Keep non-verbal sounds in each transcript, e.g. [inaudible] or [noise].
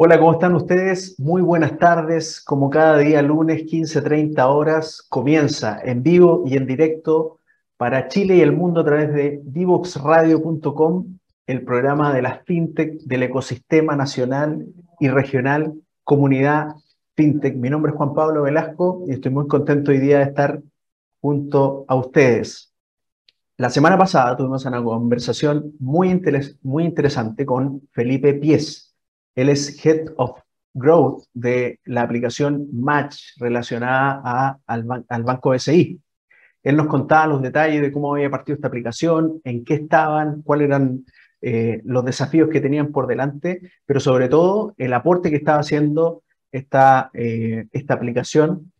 Hola, ¿cómo están ustedes? Muy buenas tardes. Como cada día lunes, 15.30 horas, comienza en vivo y en directo para Chile y el mundo a través de divoxradio.com, el programa de las fintech del ecosistema nacional y regional Comunidad Fintech. Mi nombre es Juan Pablo Velasco y estoy muy contento hoy día de estar junto a ustedes. La semana pasada tuvimos una conversación muy, muy interesante con Felipe Pies él es Head of Growth de la aplicación Match relacionada al, banco SI. Él nos contaba los detalles de cómo había partido esta aplicación, en qué estaban, cuáles eran eh, los desafíos que tenían por delante, pero sobre todo el aporte que estaba haciendo esta, eh, aplicación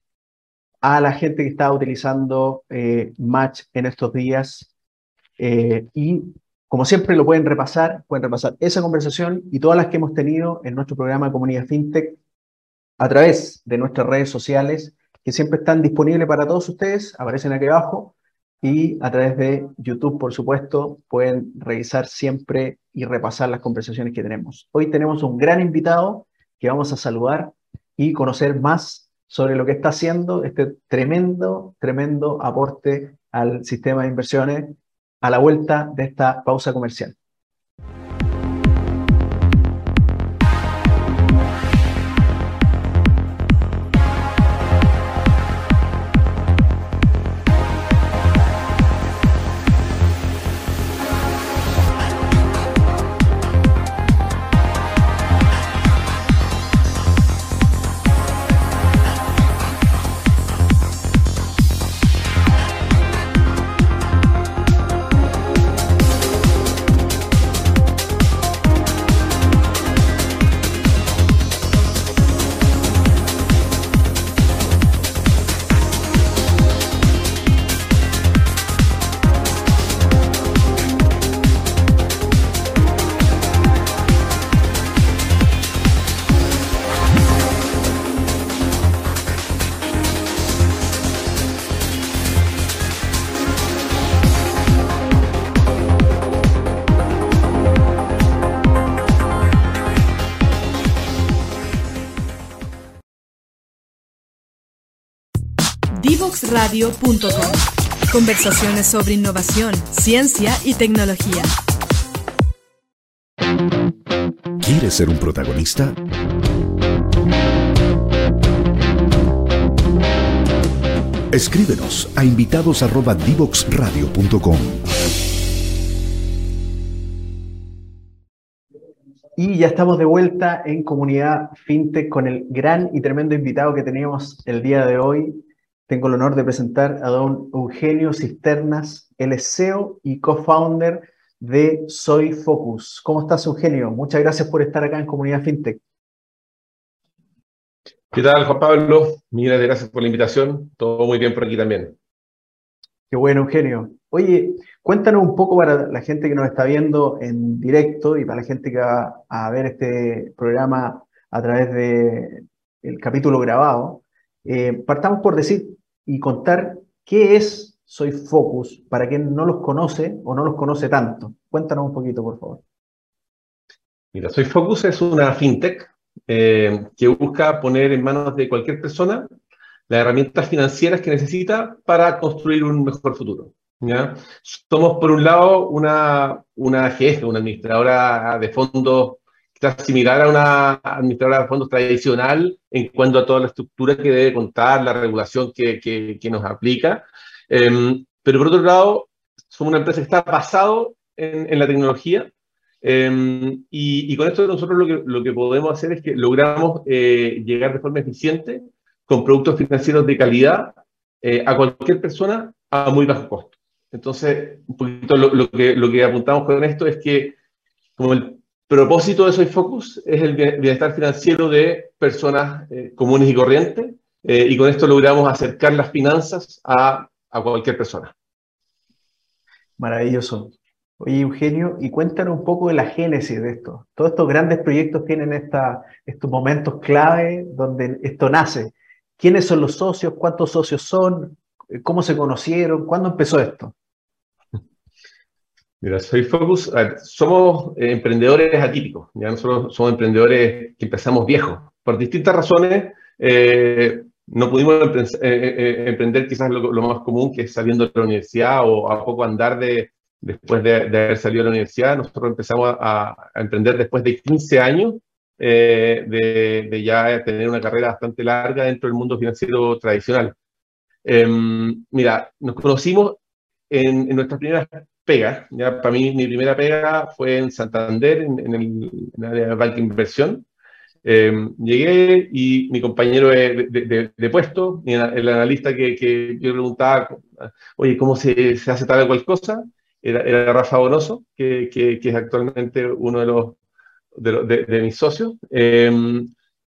a la gente que estaba utilizando eh, Match en estos días y como siempre lo pueden repasar, pueden repasar esa conversación y todas las que hemos tenido en nuestro programa Comunidad FinTech a través de nuestras redes sociales, que siempre están disponibles para todos ustedes, aparecen aquí abajo, y a través de YouTube, por supuesto, pueden revisar siempre y repasar las conversaciones que tenemos. Hoy tenemos un gran invitado que vamos a saludar y conocer más sobre lo que está haciendo este tremendo, tremendo aporte al sistema de inversiones a la vuelta de esta pausa comercial. Radio.com. Conversaciones sobre innovación, ciencia y tecnología. ¿Quieres ser un protagonista? Escríbenos a invitados@divoxradio.com. Y ya estamos de vuelta en comunidad FinTech con el gran y tremendo invitado que teníamos el día de hoy, tengo el honor de presentar a don Eugenio Cisternas, el CEO y co-founder de Soy Focus. ¿Cómo estás, Eugenio? Muchas gracias por estar acá en Comunidad FinTech. ¿Qué tal, Juan Pablo? Miles gracias por la invitación. Todo muy bien por aquí también. Qué bueno, Eugenio. Oye, cuéntanos un poco para la gente que nos está viendo en directo y para la gente que va a ver este programa a través del capítulo grabado. Eh, partamos por decir y contar qué es Soy Focus para quien no los conoce o no los conoce tanto. Cuéntanos un poquito, por favor. Mira, Soy Focus es una fintech eh, que busca poner en manos de cualquier persona las herramientas financieras que necesita para construir un mejor futuro. Somos, por un lado, una, una una administradora de fondos está similar a una administradora de fondos tradicional en cuanto a toda la estructura que debe contar, la regulación que, que, nos aplica. Em, pero por otro lado, somos una empresa que está basado en, en la tecnología em, y, con esto nosotros lo que, lo que podemos hacer es que logramos eh, llegar de forma eficiente con productos financieros de calidad eh, a cualquier persona a muy bajo costo. Entonces, un poquito lo, que, lo que apuntamos con esto es que como el propósito de Soy Focus es el bienestar financiero de personas eh, comunes y corrientes, eh, y con esto logramos acercar las finanzas a, a, cualquier persona. Maravilloso. Oye, Eugenio, y cuéntanos un poco de la génesis de esto. Todos estos grandes proyectos tienen esta, estos momentos clave donde esto nace. ¿Quiénes son los socios? ¿Cuántos socios son? ¿Cómo se conocieron? ¿Cuándo empezó esto? Mira, soy Focus. somos eh, emprendedores atípicos. Ya nosotros somos emprendedores que empezamos viejos. Por distintas razones, eh, no pudimos eh, emprender quizás lo, más común, que es saliendo de la universidad o a poco andar de, después de, haber salido de la universidad. Nosotros empezamos a, emprender después de 15 años de, ya tener una carrera bastante larga dentro del mundo financiero tradicional. Em, mira, nos conocimos en, en nuestras primeras pega. Ya, para mí, mi primera pega fue en Santander, en, el, área de banca inversión. Eh, llegué y mi compañero de, de, puesto, el analista que, que, yo preguntaba, oye, ¿cómo se, se hace tal o cual cosa? Era, era Rafa Bonoso, que, que, es actualmente uno de los de, mis socios. Eh,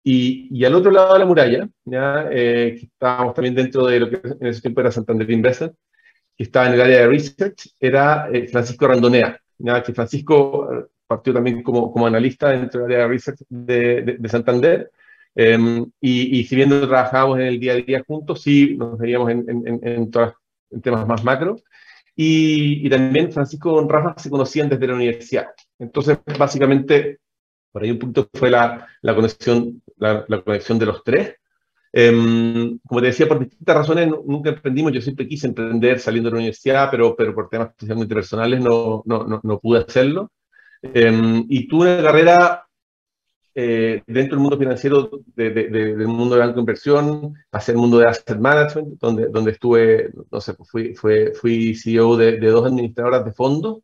y, y, al otro lado de la muralla, ya, eh, estábamos también dentro de lo que en ese tiempo era Santander Investment, que estaba en el área de research, era eh, Francisco Randonea, que Francisco eh, partió también como, como analista dentro del área de research de, de, Santander, em, y, y, si bien trabajábamos en el día a día juntos, sí nos veíamos en, en, en, temas más macro, y, y, también Francisco con Rafa se conocían desde la universidad. Entonces, básicamente, por ahí un punto fue la, la conexión, la conexión de los tres, Em, como te decía, por distintas razones nunca emprendimos. Yo siempre quise emprender saliendo de la universidad, pero, pero por temas especialmente personales no, no, no, pude hacerlo. Em, y tuve una carrera eh, dentro del mundo financiero, del mundo de banco de inversión, hacia el mundo de asset management, donde, donde estuve, no sé, pues fui, fui, fui CEO de, dos administradoras de fondos.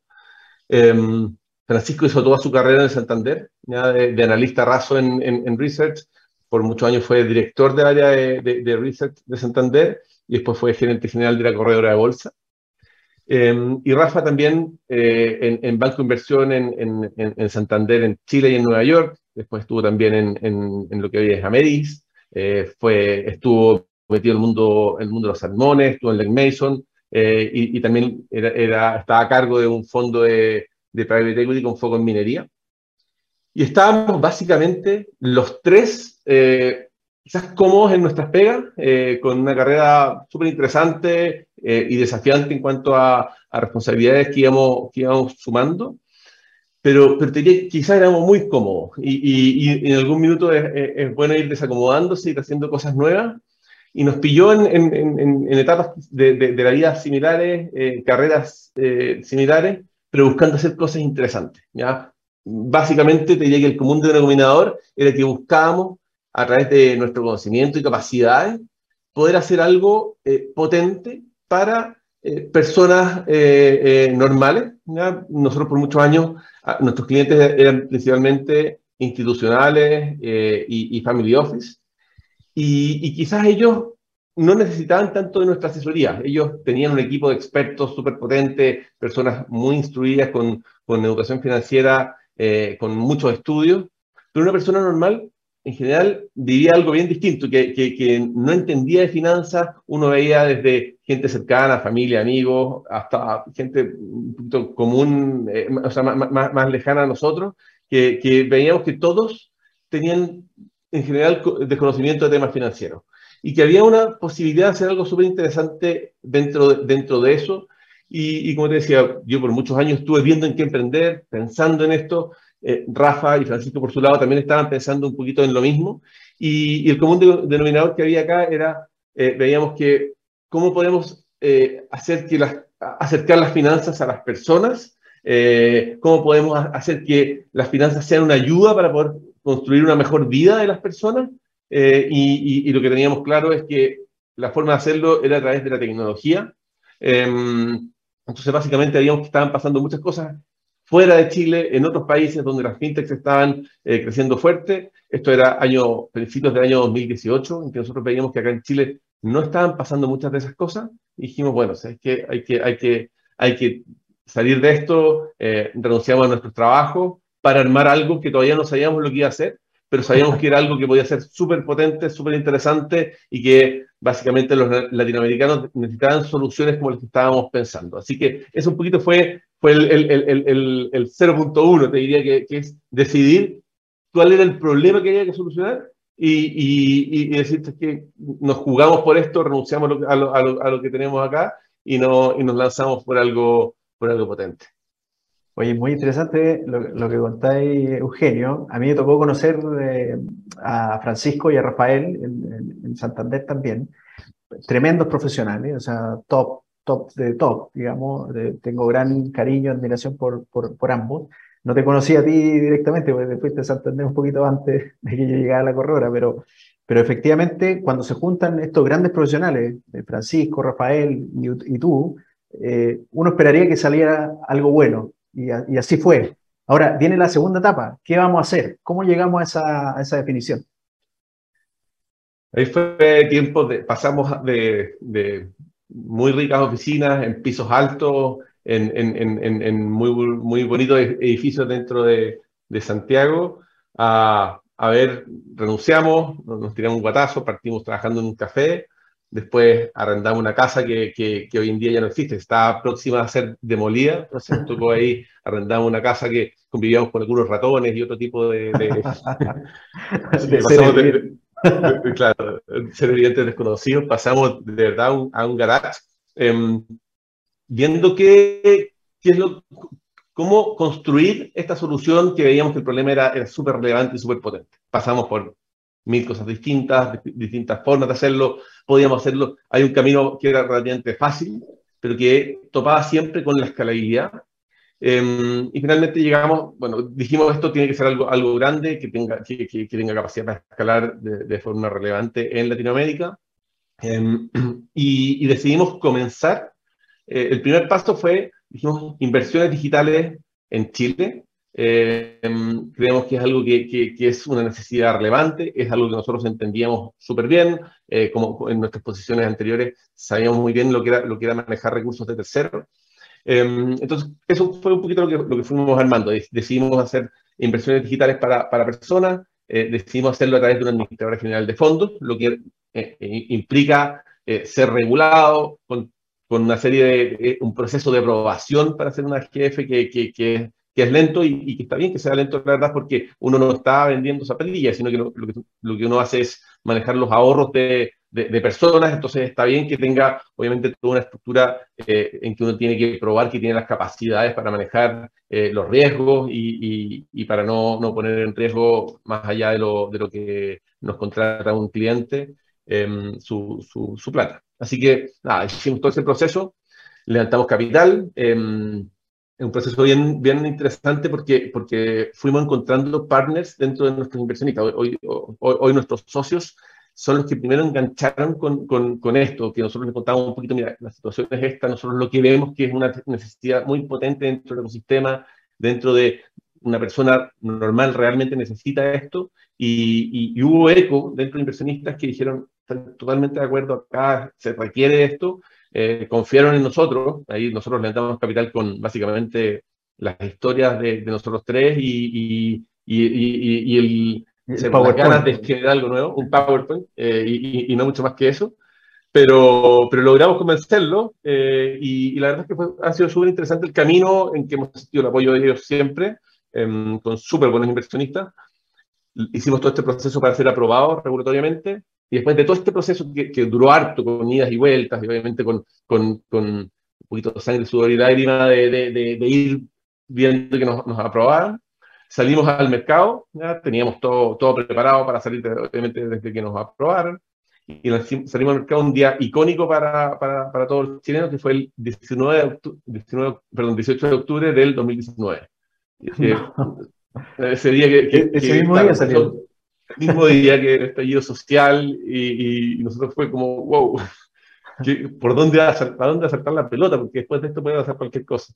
Em, Francisco hizo toda su carrera en Santander, ya de, analista raso en, en, en research por muchos años fue director del área de, de, Research de Santander y después fue gerente general de la corredora de bolsa. Em, y Rafa también eh, en, Banco de Inversión en, en, Santander, en Chile y en Nueva York. Después estuvo también en, lo que hoy es Amedis. Eh, fue, estuvo metido en el mundo, el mundo de los salmones, estuvo en Lake Mason eh, y, también era, estaba a cargo de un fondo de, de private equity con foco en minería. Y estábamos básicamente los tres, eh, quizás cómodos en nuestras pegas, eh, con una carrera súper interesante eh, y desafiante en cuanto a, responsabilidades que íbamos, que íbamos sumando, pero, pero quizás éramos muy cómodos y, y, en algún minuto es, bueno ir desacomodándose, ir haciendo cosas nuevas. Y nos pilló en, en, en, etapas de, de, de, la vida similares, carreras similares, pero buscando hacer cosas interesantes. ¿ya? Básicamente te diría que el común denominador era que buscábamos, a través de nuestro conocimiento y capacidades, poder hacer algo eh, potente para eh, personas eh, normales. Nosotros por muchos años, nuestros clientes eran principalmente institucionales y, family office, y, y, quizás ellos no necesitaban tanto de nuestra asesoría. Ellos tenían un equipo de expertos súper potente, personas muy instruidas con, con educación financiera eh, con muchos estudios, pero una persona normal en general vivía algo bien distinto, que, no entendía de finanzas, uno veía desde gente cercana, familia, amigos, hasta gente común, eh, o sea, más, lejana a nosotros, que, veíamos que todos tenían en general desconocimiento de temas financieros. Y que había una posibilidad de hacer algo súper interesante dentro de eso y, como te decía, yo por muchos años estuve viendo en qué emprender, pensando en esto. Eh, Rafa y Francisco, por su lado, también estaban pensando un poquito en lo mismo. Y, el común denominador que había acá era, eh, veíamos que cómo podemos eh, hacer que las, acercar las finanzas a las personas, cómo podemos hacer que las finanzas sean una ayuda para poder construir una mejor vida de las personas. Y, y, lo que teníamos claro es que la forma de hacerlo era a través de la tecnología. Em, entonces, básicamente, veíamos que estaban pasando muchas cosas fuera de Chile, en otros países donde las fintechs estaban eh, creciendo fuerte. Esto era año, principios del año 2018, en que nosotros veíamos que acá en Chile no estaban pasando muchas de esas cosas. Y dijimos, bueno, es que hay que, hay que, salir de esto, eh, renunciamos a nuestro trabajo para armar algo que todavía no sabíamos lo que iba a hacer, pero sabíamos que era algo que podía ser súper potente, súper interesante y que básicamente los latinoamericanos necesitaban soluciones como las que estábamos pensando. Así que eso un poquito fue, fue el, el, el, el 0.1, te diría que, que, es decidir cuál era el problema que había que solucionar y, y, y decirte que nos jugamos por esto, renunciamos a lo, a lo, a lo, que tenemos acá y, no, y nos lanzamos por algo, por algo potente. Oye, muy interesante lo, que contáis, Eugenio. A mí me tocó conocer eh, a Francisco y a Rafael en, Santander también. Tremendos profesionales, o sea, top, top de top, digamos. tengo gran cariño, admiración por, por, ambos. No te conocí a ti directamente, porque fuiste a Santander un poquito antes de que yo llegara a la corredora, pero, pero efectivamente, cuando se juntan estos grandes profesionales, eh, Francisco, Rafael y, tú, eh, uno esperaría que saliera algo bueno y, así fue. Ahora, viene la segunda etapa. ¿Qué vamos a hacer? ¿Cómo llegamos a esa, a esa definición? Ahí fue tiempo de, pasamos de, de muy ricas oficinas en pisos altos, en, en, en, en muy, muy bonitos edificios dentro de, de Santiago, a, a, ver, renunciamos, nos tiramos un guatazo, partimos trabajando en un café, Después arrendamos una casa que, que, hoy en día ya no existe, está próxima a ser demolida. Entonces [laughs] tocó ahí, arrendamos una casa que convivíamos con algunos ratones y otro tipo de... de, [laughs] claro, seres desconocidos. Pasamos de verdad a un garage, em, viendo qué es lo, cómo construir esta solución que veíamos que el problema era, era súper relevante y súper potente. Pasamos por mil cosas distintas, distintas formas de hacerlo, podíamos hacerlo. Hay un camino que era relativamente fácil, pero que topaba siempre con la escalabilidad. Em, y finalmente llegamos, bueno, dijimos esto tiene que ser algo, algo grande, que tenga, que, que, tenga capacidad para escalar de, de, forma relevante en Latinoamérica. Em, [clears throat] y, y, decidimos comenzar. Eh, el primer paso fue, dijimos, inversiones digitales en Chile, eh, creemos que es algo que, que, es una necesidad relevante, es algo que nosotros entendíamos súper bien, eh, como en nuestras posiciones anteriores sabíamos muy bien lo que era, lo que era manejar recursos de terceros. Em, entonces, eso fue un poquito lo que, lo que fuimos armando. Decidimos hacer inversiones digitales para, para personas, eh, decidimos hacerlo a través de una administradora general de fondos, lo que implica ser regulado con, con, una serie de, un proceso de aprobación para hacer una GF que, que, que que es lento y, que está bien que sea lento, la verdad, porque uno no está vendiendo zapatillas, sino que lo, que uno hace es manejar los ahorros de, personas, entonces está bien que tenga, obviamente, toda una estructura eh, en que uno tiene que probar que tiene las capacidades para manejar eh, los riesgos y, para no, no, poner en riesgo, más allá de lo, de lo que nos contrata un cliente, em, su, su, plata. Así que, nada, hicimos todo ese proceso, levantamos capital, em, un proceso bien, bien interesante porque, porque fuimos encontrando partners dentro de nuestros inversionistas. Hoy, hoy, hoy nuestros socios son los que primero engancharon con, con, con, esto, que nosotros les contamos un poquito, mira, la situación es esta, nosotros lo que vemos que es una necesidad muy potente dentro del ecosistema, dentro de una persona normal realmente necesita esto, y, y, hubo eco dentro de inversionistas que dijeron, totalmente de acuerdo, acá se requiere esto, eh, confiaron en nosotros, ahí nosotros levantamos capital con básicamente las historias de, nosotros tres y, y, y, y el, ganas de generar algo nuevo, un PowerPoint, eh, y, no mucho más que eso. Pero, pero logramos convencerlo eh, y, la verdad es que fue, ha sido súper interesante el camino en que hemos sentido el apoyo de ellos siempre, em, con súper buenos inversionistas. Hicimos todo este proceso para ser aprobado regulatoriamente y después de todo este proceso que, duró harto, con idas y vueltas, y obviamente con, con, con un poquito de sangre, sudor y lágrima de, de, de, ir viendo que nos, nos, aprobaran, salimos al mercado, ¿ya? teníamos todo, todo preparado para salir, obviamente, desde que nos aprobaron, y salimos al mercado un día icónico para, para, para todos los chilenos, que fue el 19 de octubre, 19, perdón, 18 de octubre del 2019. [laughs] ese día que, que, ese mismo día salió mismo día que el estallido social y, nosotros fue como, wow, ¿por dónde, ¿para dónde acertar la pelota? Porque después de esto puede hacer cualquier cosa.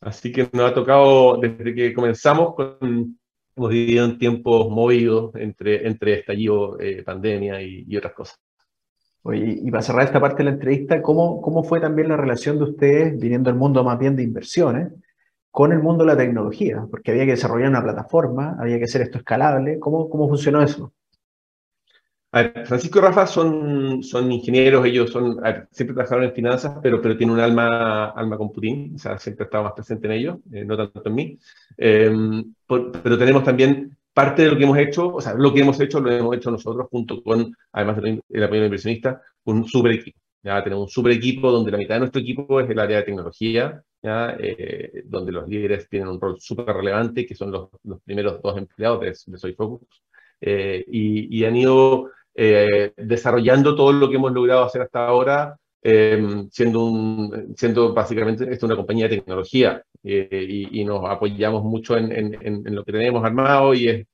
Así que nos ha tocado, desde que comenzamos, con, hemos vivido en tiempos movidos entre, entre estallido, eh, pandemia y, otras cosas. Oye, y para cerrar esta parte de la entrevista, ¿cómo, ¿cómo fue también la relación de ustedes, viniendo del mundo más bien de inversiones, con el mundo de la tecnología, porque había que desarrollar una plataforma, había que hacer esto escalable. ¿Cómo, cómo funcionó eso? A ver, Francisco y Rafa son, son ingenieros, ellos siempre trabajaron en finanzas, pero, pero tienen un alma, alma computing, o sea, siempre estaba más presente en ellos, eh, no tanto en mí. Em, pero tenemos también parte de lo que hemos hecho, o sea, lo que hemos hecho lo hemos hecho nosotros junto con, además del apoyo de inversionista, un super equipo. Ya tenemos un super equipo donde la mitad de nuestro equipo es el área de tecnología, ¿ya? Eh, donde los líderes tienen un rol súper relevante, que son los, los, primeros dos empleados de, de Soy Focus, eh, y, y, han ido eh, desarrollando todo lo que hemos logrado hacer hasta ahora, eh, siendo, un, siendo básicamente esto una compañía de tecnología, y, y, nos apoyamos mucho en, en, en, lo que tenemos armado y es,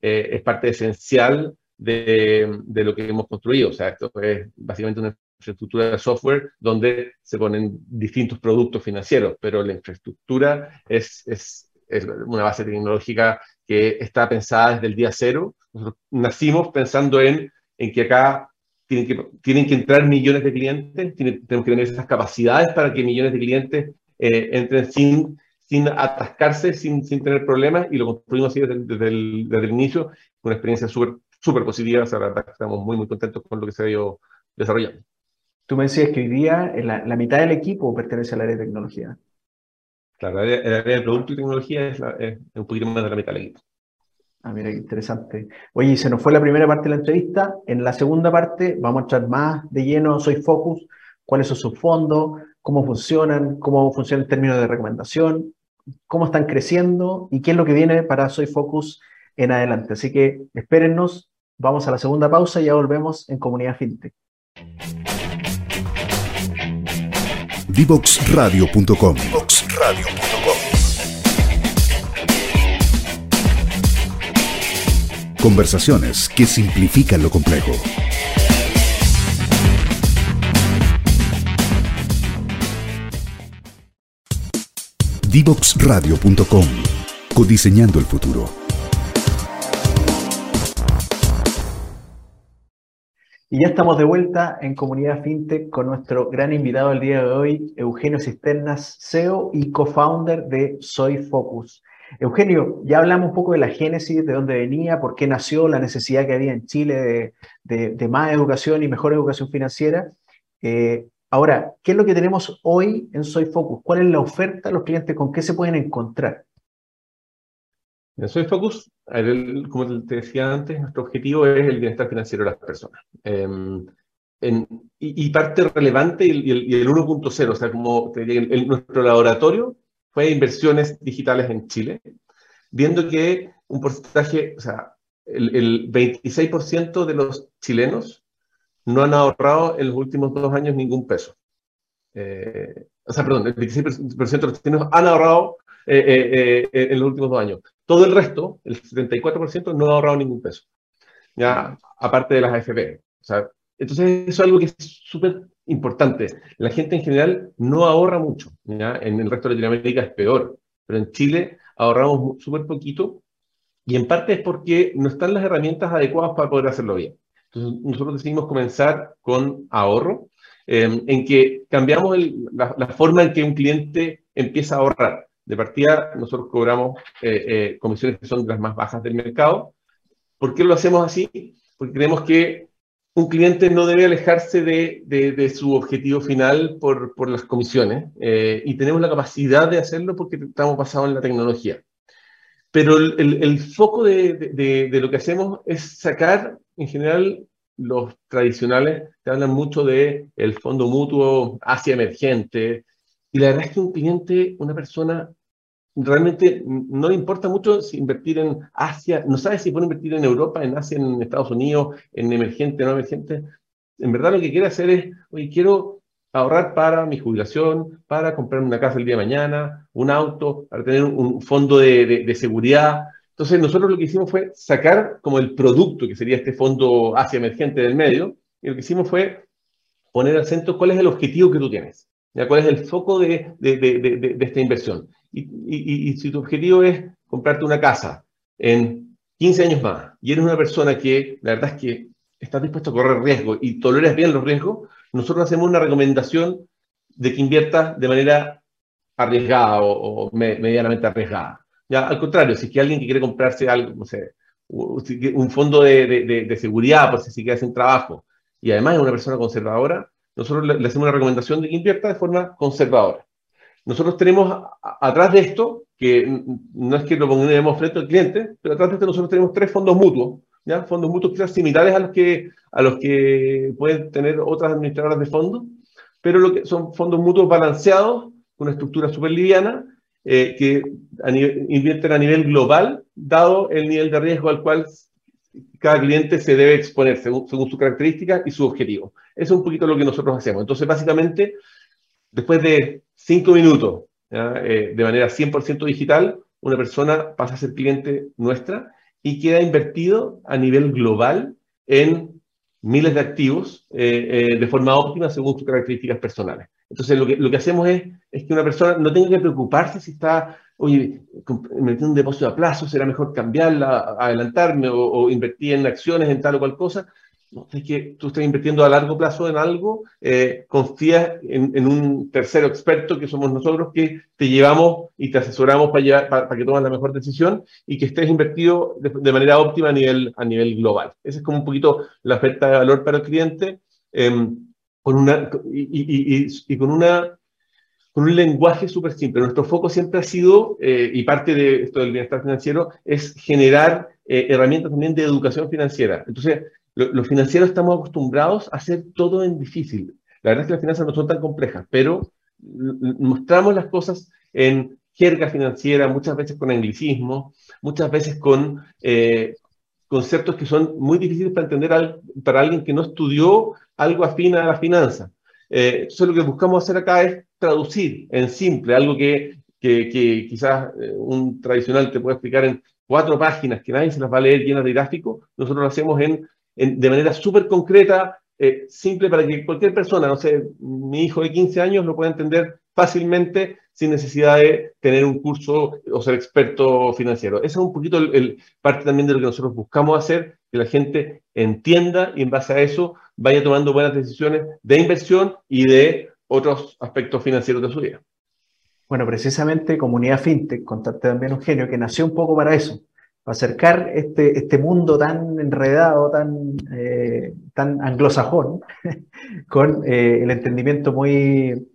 es parte esencial de, de, lo que hemos construido. O sea, esto es básicamente una infraestructura de software donde se ponen distintos productos financieros, pero la infraestructura es, es, es una base tecnológica que está pensada desde el día cero. Nosotros nacimos pensando en, en que acá tienen que, tienen que entrar millones de clientes, tenemos que tener esas capacidades para que millones de clientes eh, entren sin, sin atascarse, sin, sin tener problemas, y lo construimos así desde, desde, el, desde el inicio, una experiencia súper súper positiva, o estamos muy, muy contentos con lo que se ha ido desarrollando. Tú me decías que hoy día la, la mitad del equipo pertenece al área de tecnología. Claro, el área, el área de producto y tecnología es, la, es, un poquito más de la mitad del equipo. Ah, mira, qué interesante. Oye, se nos fue la primera parte de la entrevista. En la segunda parte vamos a entrar más de lleno Soy Focus, cuáles son sus fondos, cómo funcionan, cómo funciona el término de recomendación, cómo están creciendo y qué es lo que viene para Soy Focus en adelante. Así que espérennos, vamos a la segunda pausa y ya volvemos en Comunidad FinTech. Divoxradio.com Conversaciones que simplifican lo complejo. Divoxradio.com Codiseñando el futuro. Y ya estamos de vuelta en Comunidad FinTech con nuestro gran invitado el día de hoy, Eugenio Cisternas, CEO y co-founder de Soy Focus. Eugenio, ya hablamos un poco de la génesis, de dónde venía, por qué nació, la necesidad que había en Chile de, más educación y mejor educación financiera. Eh, ahora, ¿qué es lo que tenemos hoy en Soy Focus? ¿Cuál es la oferta a los clientes? ¿Con qué se pueden encontrar? En Soy Focus, como te decía antes, nuestro objetivo es el bienestar financiero de las personas. En, y, parte relevante y el, y el 1.0, o sea, como te diría, nuestro laboratorio fue inversiones digitales en Chile, viendo que un porcentaje, o sea, el, el 26% de los chilenos no han ahorrado en los últimos dos años ningún peso. Eh, o sea, perdón, el 26% de los chilenos han ahorrado eh, eh, eh, en los últimos dos años. Todo el resto, el 74%, no ha ahorrado ningún peso, ya aparte de las AFP. O sea, entonces, eso es algo que es súper importante. La gente en general no ahorra mucho. ¿ya? En el resto de Latinoamérica es peor, pero en Chile ahorramos súper poquito y en parte es porque no están las herramientas adecuadas para poder hacerlo bien. Entonces, nosotros decidimos comenzar con ahorro, eh, en que cambiamos el, la, la, forma en que un cliente empieza a ahorrar. De partida, nosotros cobramos eh, eh, comisiones que son de las más bajas del mercado. ¿Por qué lo hacemos así? Porque creemos que un cliente no debe alejarse de, de, de su objetivo final por, por las comisiones eh, y tenemos la capacidad de hacerlo porque estamos basados en la tecnología. Pero el, el, el foco de, de, lo que hacemos es sacar, en general, los tradicionales te hablan mucho de el fondo mutuo hacia emergente, y la verdad es que un cliente, una persona, realmente no le importa mucho si invertir en Asia, no sabe si puede invertir en Europa, en Asia, en Estados Unidos, en emergente, no emergente. En verdad lo que quiere hacer es, oye, quiero ahorrar para mi jubilación, para comprarme una casa el día de mañana, un auto, para tener un fondo de, seguridad. Entonces nosotros lo que hicimos fue sacar como el producto, que sería este fondo Asia emergente del medio, y lo que hicimos fue poner al centro cuál es el objetivo que tú tienes. ¿Cuál es el foco de esta inversión? Y, si tu objetivo es comprarte una casa en 15 años más y eres una persona que la verdad es que estás dispuesto a correr riesgo y toleras bien los riesgos, nosotros hacemos una recomendación de que inviertas de manera arriesgada o, medianamente arriesgada. Ya, al contrario, si es que alguien que quiere comprarse algo, un fondo de, seguridad, por si se queda sin trabajo, y además es una persona conservadora, nosotros le, le, hacemos una recomendación de que invierta de forma conservadora. Nosotros tenemos a, a, atrás de esto, que no es que lo pongamos frente al cliente, pero atrás de esto nosotros tenemos tres fondos mutuos, ¿ya? fondos mutuos quizás similares a los que, a los que pueden tener otras administradoras de fondos, pero lo que son fondos mutuos balanceados, con una estructura súper liviana, eh, que invierten a nivel global, dado el nivel de riesgo al cual cada cliente se debe exponer según, según sus características y su objetivo. Eso es un poquito lo que nosotros hacemos. Entonces, básicamente, después de cinco minutos, eh, de manera 100% digital, una persona pasa a ser cliente nuestra y queda invertido a nivel global en miles de activos eh, eh, de forma óptima según sus características personales. Entonces, lo que, lo que hacemos es, es que una persona no tenga que preocuparse si está, oye, metiendo un depósito a plazo, será mejor cambiarla, adelantarme o, o invertir en acciones, en tal o cual cosa es que tú estás invirtiendo a largo plazo en algo, eh, confías en, un tercero experto que somos nosotros que te llevamos y te asesoramos para, para, que tomes la mejor decisión y que estés invertido de, manera óptima a nivel, a nivel global. Esa es como un poquito la oferta de valor para el cliente em, con una, y, con una con un lenguaje súper simple. Nuestro foco siempre ha sido, eh, y parte de esto del bienestar financiero, es generar eh, herramientas también de educación financiera. Entonces, los financieros estamos acostumbrados a hacer todo en difícil. La verdad es que las finanzas no son tan complejas, pero mostramos las cosas en jerga financiera, muchas veces con anglicismo, muchas veces con eh, conceptos que son muy difíciles para entender para alguien que no estudió algo afín a la finanza. Eh, lo que buscamos hacer acá es traducir en simple algo que, que, que quizás eh, un tradicional te puede explicar en cuatro páginas que nadie se las va a leer llenas de gráficos, nosotros lo hacemos en de manera súper concreta, eh, simple para que cualquier persona, no sé, mi hijo de 15 años lo pueda entender fácilmente sin necesidad de tener un curso o ser experto financiero. Esa es un poquito el, parte también de lo que nosotros buscamos hacer, que la gente entienda y en base a eso vaya tomando buenas decisiones de inversión y de otros aspectos financieros de su vida. Bueno, precisamente Comunidad FinTech, contaste también un genio que nació un poco para eso, acercar este, este mundo tan enredado, tan, eh, tan anglosajón, [laughs] con eh, el entendimiento muy,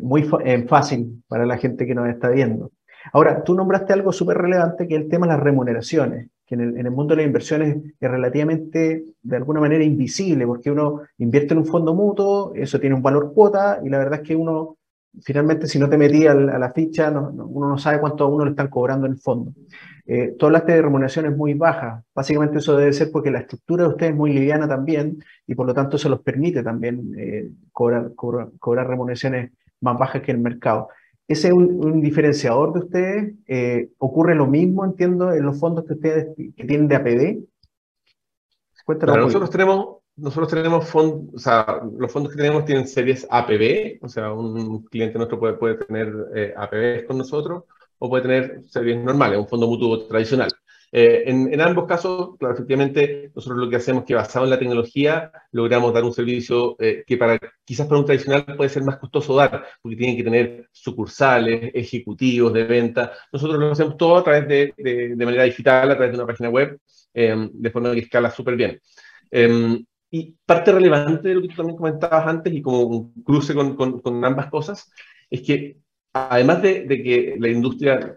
muy fácil para la gente que nos está viendo. Ahora, tú nombraste algo súper relevante que es el tema de las remuneraciones, que en el, en el, mundo de las inversiones es relativamente, de alguna manera, invisible, porque uno invierte en un fondo mutuo, eso tiene un valor cuota, y la verdad es que uno, finalmente, si no te metí a la ficha, uno no sabe cuánto a uno le están cobrando en el fondo. Eh, tú hablaste de remuneraciones muy bajas. Básicamente eso debe ser porque la estructura de ustedes es muy liviana también y por lo tanto se los permite también eh, cobrar, cobrar, remuneraciones más bajas que el mercado. ¿Ese es un, diferenciador de ustedes? Eh, ¿Ocurre lo mismo, entiendo, en los fondos que ustedes que tienen de APD? nosotros tenemos, nosotros tenemos fondos, o sea, los fondos que tenemos tienen series APB, o sea, un cliente nuestro puede, puede tener eh, APBs con nosotros, o puede tener series normales, un fondo mutuo tradicional. Eh, en, ambos casos, claro, efectivamente, nosotros lo que hacemos es que basado en la tecnología logramos dar un servicio eh, que para quizás para un tradicional puede ser más costoso dar, porque tienen que tener sucursales, ejecutivos de venta. Nosotros lo hacemos todo a través de, de, manera digital, a través de una página web, em, de forma que escala súper bien. Em, y parte relevante de lo que tú también comentabas antes y como un cruce con, con, con ambas cosas, es que además de, que la industria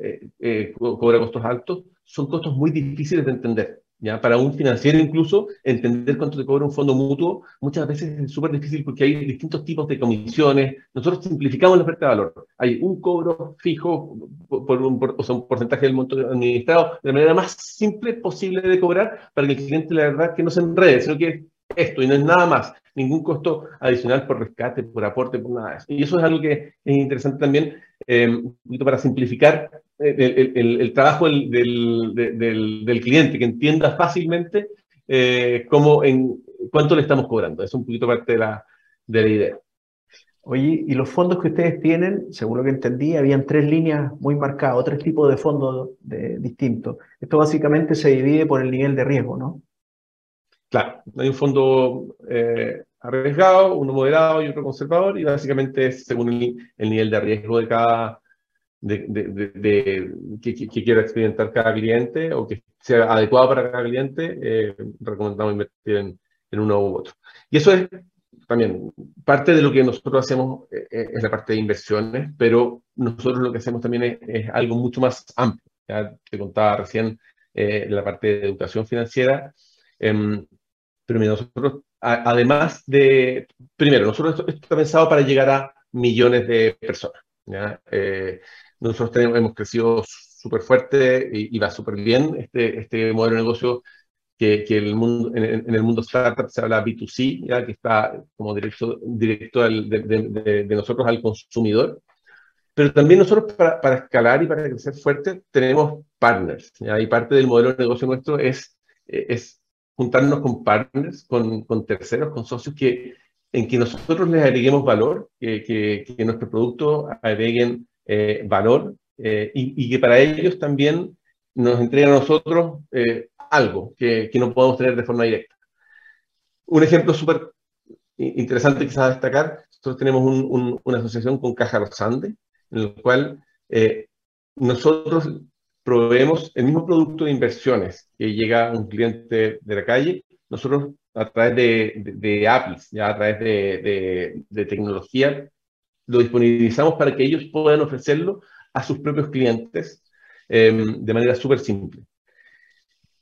eh, eh, cobra costos altos, son costos muy difíciles de entender. ¿ya? Para un financiero incluso, entender cuánto te cobra un fondo mutuo muchas veces es súper difícil porque hay distintos tipos de comisiones. Nosotros simplificamos la oferta de valor. Hay un cobro fijo por, un, o sea, un porcentaje del monto administrado de la manera más simple posible de cobrar para que el cliente, la verdad, que no se enrede, sino que esto y no es nada más, ningún costo adicional por rescate, por aporte, por nada de eso. Y eso es algo que es interesante también, eh, un poquito para simplificar eh, el, trabajo del, del, cliente, que entienda fácilmente eh, cómo, en cuánto le estamos cobrando. Es un poquito parte de la, de la idea. Oye, y los fondos que ustedes tienen, según lo que entendí, habían tres líneas muy marcadas, tres tipos de fondos distintos. Esto básicamente se divide por el nivel de riesgo, ¿no? Claro, hay un fondo eh, arriesgado, uno moderado y otro conservador, y básicamente es según el, nivel de riesgo de cada, de, que, quiera experimentar cada cliente o que sea adecuado para cada cliente, eh, recomendamos invertir en, en, uno u otro. Y eso es también parte de lo que nosotros hacemos eh, es la parte de inversiones, pero nosotros lo que hacemos también es, algo mucho más amplio. Ya te contaba recién la parte de educación financiera. Em, pero nosotros, además de, primero, nosotros esto, está pensado para llegar a millones de personas. nosotros tenemos, hemos crecido súper fuerte y, va súper bien este, este modelo de negocio que, que el mundo, en, el mundo startup se habla B2C, ¿ya? que está como directo, directo de, de, nosotros al consumidor. Pero también nosotros para, para, escalar y para crecer fuerte tenemos partners. ¿ya? Y parte del modelo de negocio nuestro es, es juntarnos con partners, con, terceros, con socios que, en que nosotros les agreguemos valor, que, que, que nuestro producto agreguen eh, valor eh, y, que para ellos también nos entreguen a nosotros eh, algo que, que, no podemos tener de forma directa. Un ejemplo súper interesante quizás destacar, nosotros tenemos un, una asociación con Caja Los Andes, en el cual nosotros proveemos el mismo producto de inversiones que llega a un cliente de la calle, nosotros a través de, de, APIs, ya a través de, de, tecnología, lo disponibilizamos para que ellos puedan ofrecerlo a sus propios clientes eh, de manera súper simple.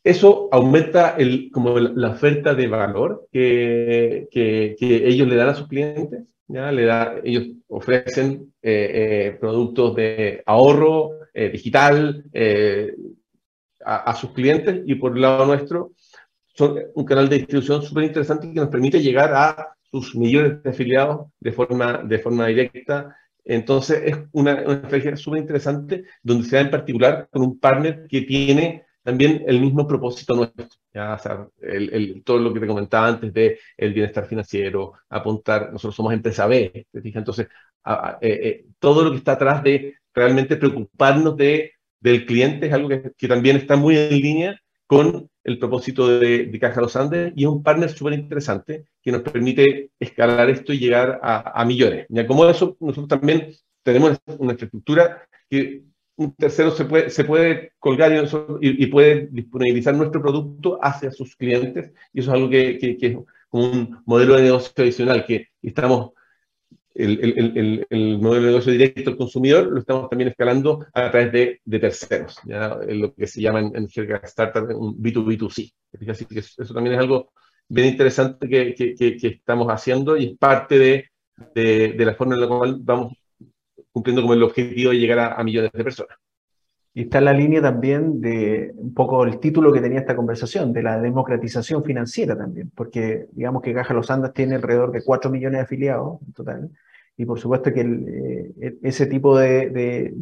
Eso aumenta como la oferta de valor que, ellos le dan a sus clientes. Le da, ellos ofrecen eh, eh, productos de ahorro eh, digital a, a, sus clientes y por el lado nuestro son un canal de distribución súper interesante que nos permite llegar a sus millones de afiliados de forma, de forma directa. Entonces es una, una estrategia súper interesante donde se da en particular con un partner que tiene también el mismo propósito nuestro, ¿ya? O sea, todo lo que te comentaba antes de el bienestar financiero, apuntar, nosotros somos empresa B. Entonces, a, a, eh, eh, todo lo que está atrás de realmente preocuparnos de, del cliente es algo que, que también está muy en línea con el propósito de, de Caja Los Andes y es un partner súper interesante que nos permite escalar esto y llegar a, a millones. Ya como eso, nosotros también tenemos una infraestructura que un tercero se puede, se puede colgar y, puede disponibilizar nuestro producto hacia sus clientes, y eso es algo que, que, es un modelo de negocio tradicional, que estamos, el, el, el, el, modelo de negocio directo al consumidor lo estamos también escalando a través de, de terceros, ¿ya? lo que se llama en, en jerga startup un B2B2C. Así eso también es algo bien interesante que, que, que estamos haciendo y es parte de, de, de la forma en la cual vamos cumpliendo como el objetivo de llegar a, millones de personas. Y está en la línea también de un poco el título que tenía esta conversación, de la democratización financiera también, porque digamos que Caja Los Andes tiene alrededor de 4 millones de afiliados en total, y por supuesto que eh, ese tipo de,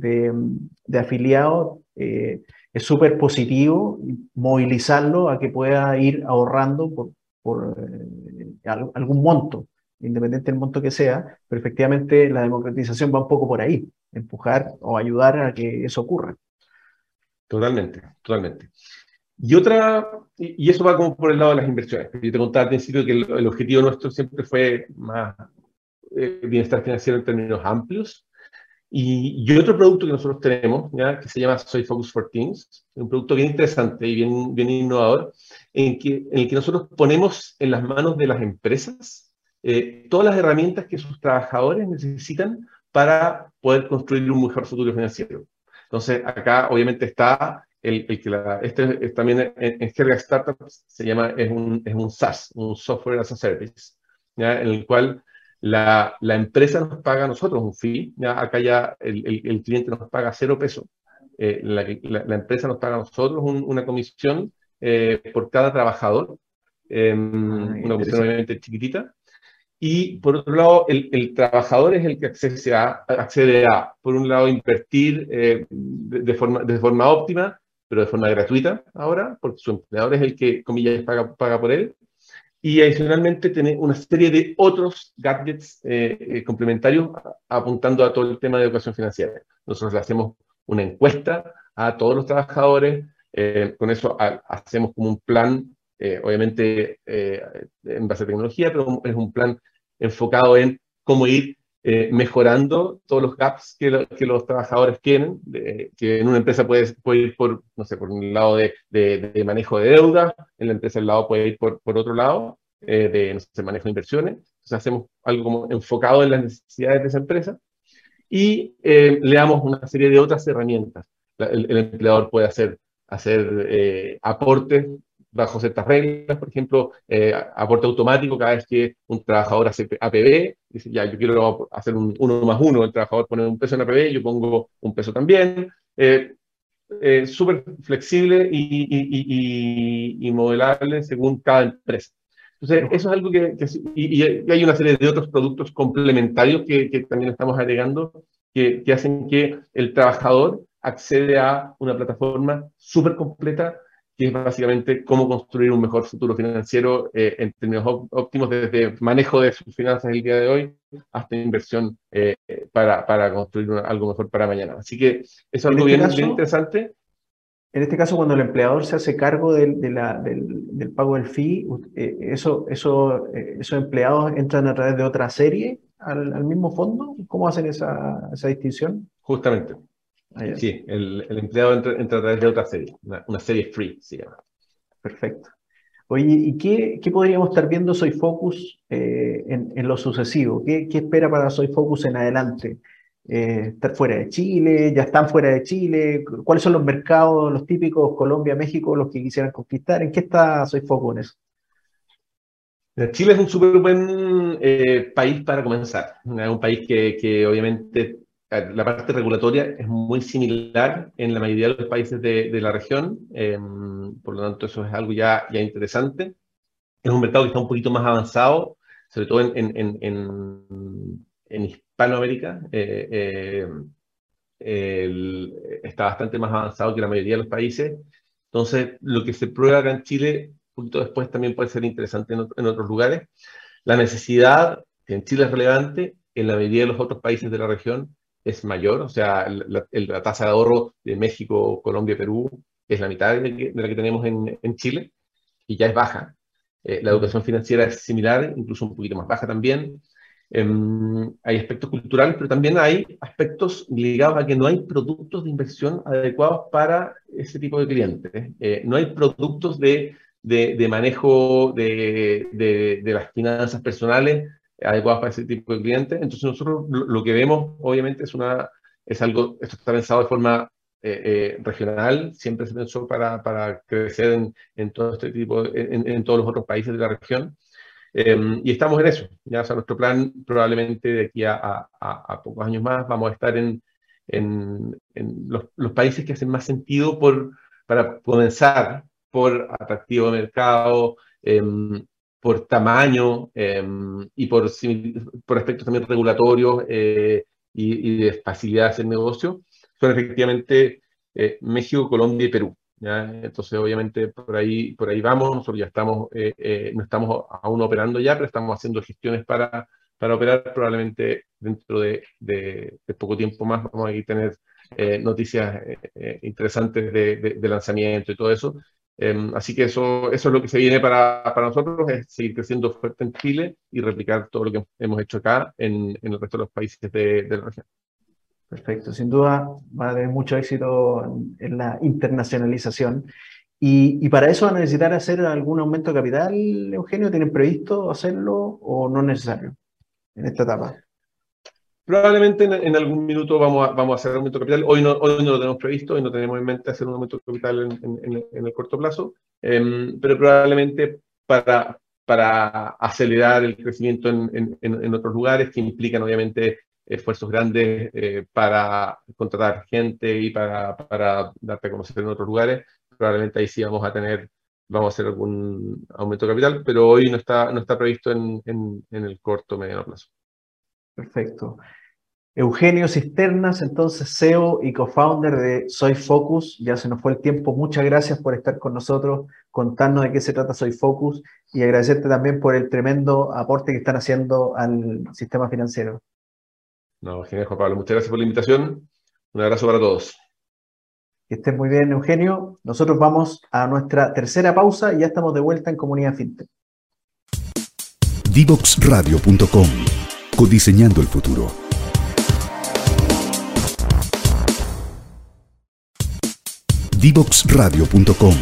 de afiliados eh, es súper positivo movilizarlo a que pueda ir ahorrando por, por eh, algún monto independiente del monto que sea, pero efectivamente la democratización va un poco por ahí, empujar o ayudar a que eso ocurra. Totalmente, totalmente. Y otra, y eso va como por el lado de las inversiones. Yo te contaba al principio que el, el objetivo nuestro siempre fue más eh, bienestar financiero en términos amplios. Y, y, otro producto que nosotros tenemos, ¿ya? que se llama Soy Focus for Teams, un producto bien interesante y bien, bien innovador, en, que, en el que nosotros ponemos en las manos de las empresas eh, todas las herramientas que sus trabajadores necesitan para poder construir un mejor futuro financiero. Entonces, acá obviamente está el, el que la, este es también en, en jerga startups se llama, es un, es un SaaS, un Software as a Service, ¿ya? en el cual la, la, empresa nos paga a nosotros un fee, ya acá ya el, el, el cliente nos paga cero pesos, eh, la, la, empresa nos paga a nosotros un, una comisión eh, por cada trabajador, eh, ah, una comisión obviamente chiquitita, y por otro lado, el, el trabajador es el que accede a, accede a por un lado, invertir eh, de, de, forma, de forma óptima, pero de forma gratuita ahora, porque su empleador es el que, comillas, paga, paga por él. Y adicionalmente tiene una serie de otros gadgets eh, eh, complementarios apuntando a todo el tema de educación financiera. Nosotros le hacemos una encuesta a todos los trabajadores, eh, con eso a, hacemos como un plan, eh, obviamente eh, en base a tecnología, pero es un plan enfocado en cómo ir eh, mejorando todos los gaps que, lo, que los trabajadores tienen, que en una empresa puede, puede, ir por, no sé, por un lado de, manejo de deuda, en la empresa del lado puede ir por, por otro lado, de no sé, manejo de inversiones. Entonces hacemos algo como enfocado en las necesidades de esa empresa y le damos una serie de otras herramientas. El, el, empleador puede hacer hacer aportes bajo ciertas reglas, por ejemplo, eh, aporte automático cada vez que un trabajador hace APB, dice, ya, yo quiero hacer un uno más uno, el trabajador pone un peso en APB, yo pongo un peso también. Eh, eh, súper flexible y, y, y, modelable según cada empresa. Entonces, eso es algo que... y, hay una serie de otros productos complementarios que, que también estamos agregando que, que hacen que el trabajador accede a una plataforma súper completa que es básicamente cómo construir un mejor futuro financiero eh, en términos óptimos, desde manejo de sus finanzas el día de hoy hasta inversión eh, para, para, construir algo mejor para mañana. Así que eso es algo este bien, interesante. En este caso, cuando el empleador se hace cargo del, de la, del, del, pago del fee, eh, eso, eso, ¿esos empleados entran a través de otra serie al, al mismo fondo? ¿Cómo hacen esa, esa distinción? Justamente. Sí, el, el empleado entra, entra, a través de otra serie, una, serie free, se llama. Perfecto. Oye, ¿y qué, qué podríamos estar viendo Soy Focus eh, en, en, lo sucesivo? ¿Qué, ¿Qué, espera para Soy Focus en adelante? Eh, ¿Estar fuera de Chile? ¿Ya están fuera de Chile? ¿Cuáles son los mercados, los típicos Colombia, México, los que quisieran conquistar? ¿En qué está Soy Focus en eso? Chile es un súper buen eh, país para comenzar. Es un país que, que obviamente la parte regulatoria es muy similar en la mayoría de los países de, de la región, em, por lo tanto eso es algo ya, ya interesante. Es un mercado que está un poquito más avanzado, sobre todo en, en, en, en Hispanoamérica. Eh, eh, está bastante más avanzado que la mayoría de los países. Entonces, lo que se prueba acá en Chile, un poquito después también puede ser interesante en, en otros lugares. La necesidad, que en Chile es relevante, en la mayoría de los otros países de la región es mayor, o sea, la, la, tasa de ahorro de México, Colombia, Perú es la mitad de, la que tenemos en, en, Chile y ya es baja. Eh, la educación financiera es similar, incluso un poquito más baja también. Eh, hay aspectos culturales, pero también hay aspectos ligados a que no hay productos de inversión adecuados para ese tipo de clientes. Eh, no hay productos de, de, de manejo de, de, las finanzas personales adecuadas para ese tipo de clientes. Entonces nosotros lo, que vemos, obviamente, es, una, es algo, esto está pensado de forma eh, eh, regional, siempre se pensó para, para crecer en, en, todo este tipo, en, en, todos los otros países de la región. Eh, y estamos en eso. Ya, o sea, nuestro plan probablemente de aquí a, a, a pocos años más vamos a estar en, en, los, los, países que hacen más sentido por, para comenzar por atractivo de mercado, em, por tamaño em, y por, por aspectos también regulatorios eh, y, de facilidad de negocio, son efectivamente eh, México, Colombia y Perú. Entonces, obviamente, por ahí, por ahí vamos. Nosotros ya estamos, eh, no estamos aún operando ya, pero estamos haciendo gestiones para, para operar. Probablemente dentro de, poco tiempo más vamos a tener noticias interesantes de, lanzamiento y todo eso. Um, así que eso, eso es lo que se viene para, para, nosotros, es seguir creciendo fuerte en Chile y replicar todo lo que hemos hecho acá en, en el resto de los países de, de, la región. Perfecto, sin duda va a tener mucho éxito en, en la internacionalización. Y, y, para eso van a necesitar hacer algún aumento de capital, Eugenio, ¿tienen previsto hacerlo o no es necesario en esta etapa? Probablemente en, en, algún minuto vamos a, vamos a hacer aumento de capital. Hoy no, hoy lo tenemos previsto y no tenemos en mente hacer un aumento de capital en, en, en el corto plazo, eh, pero probablemente para, acelerar el crecimiento en, otros lugares que implican obviamente esfuerzos grandes eh, para contratar gente y para, para darte a conocer en otros lugares, probablemente ahí sí vamos a tener, vamos a hacer algún aumento de capital, pero hoy no está, no está previsto en, en el corto mediano plazo. Perfecto. Eugenio Cisternas, entonces CEO y co-founder de Soy Focus. Ya se nos fue el tiempo. Muchas gracias por estar con nosotros, contarnos de qué se trata Soy Focus y agradecerte también por el tremendo aporte que están haciendo al sistema financiero. No, genial, Juan Pablo. Muchas gracias por la invitación. Un abrazo para todos. Que estés muy bien, Eugenio. Nosotros vamos a nuestra tercera pausa y ya estamos de vuelta en Comunidad FinTech. Divoxradio.com Codiseñando el futuro. Divoxradio.com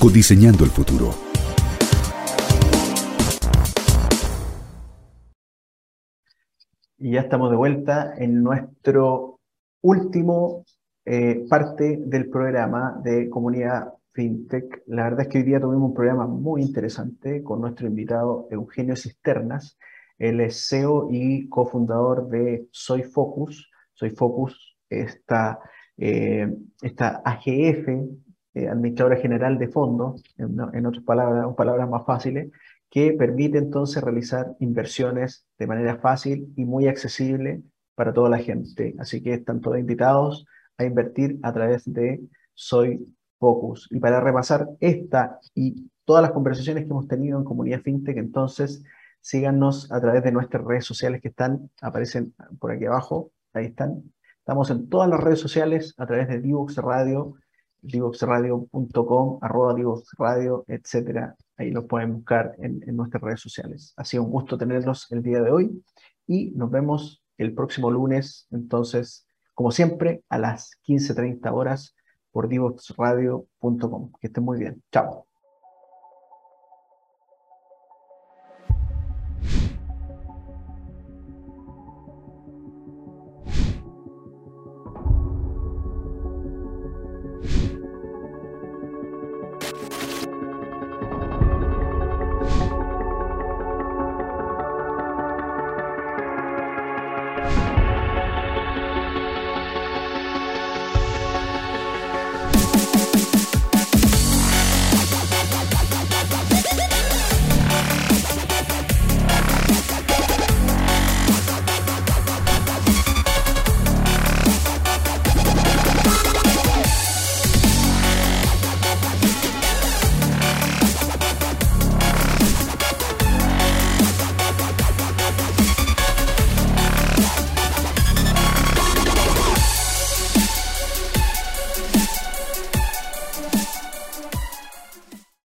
Codiseñando el futuro. Y ya estamos de vuelta en nuestro último eh, parte del programa de comunidad FinTech. La verdad es que hoy día tuvimos un programa muy interesante con nuestro invitado Eugenio Cisternas. Él es CEO y cofundador de Soy Focus. Soy Focus, esta, eh, AGF, eh, Administradora General de Fondos, en, en otras palabras, palabras más fáciles, que permite entonces realizar inversiones de manera fácil y muy accesible para toda la gente. Así que están todos invitados a invertir a través de Soy Focus. Y para repasar esta y todas las conversaciones que hemos tenido en Comunidad FinTech, entonces síganos a través de nuestras redes sociales que están, aparecen por aquí abajo, ahí están. Estamos en todas las redes sociales a través de Divox Radio, divoxradio.com, arroba Divox Radio, etcétera. Ahí los pueden buscar en, en nuestras redes sociales. Ha sido un gusto tenerlos el día de hoy y nos vemos el próximo lunes, entonces, como siempre, a las 15.30 horas por divoxradio.com. Que estén muy bien. Chao.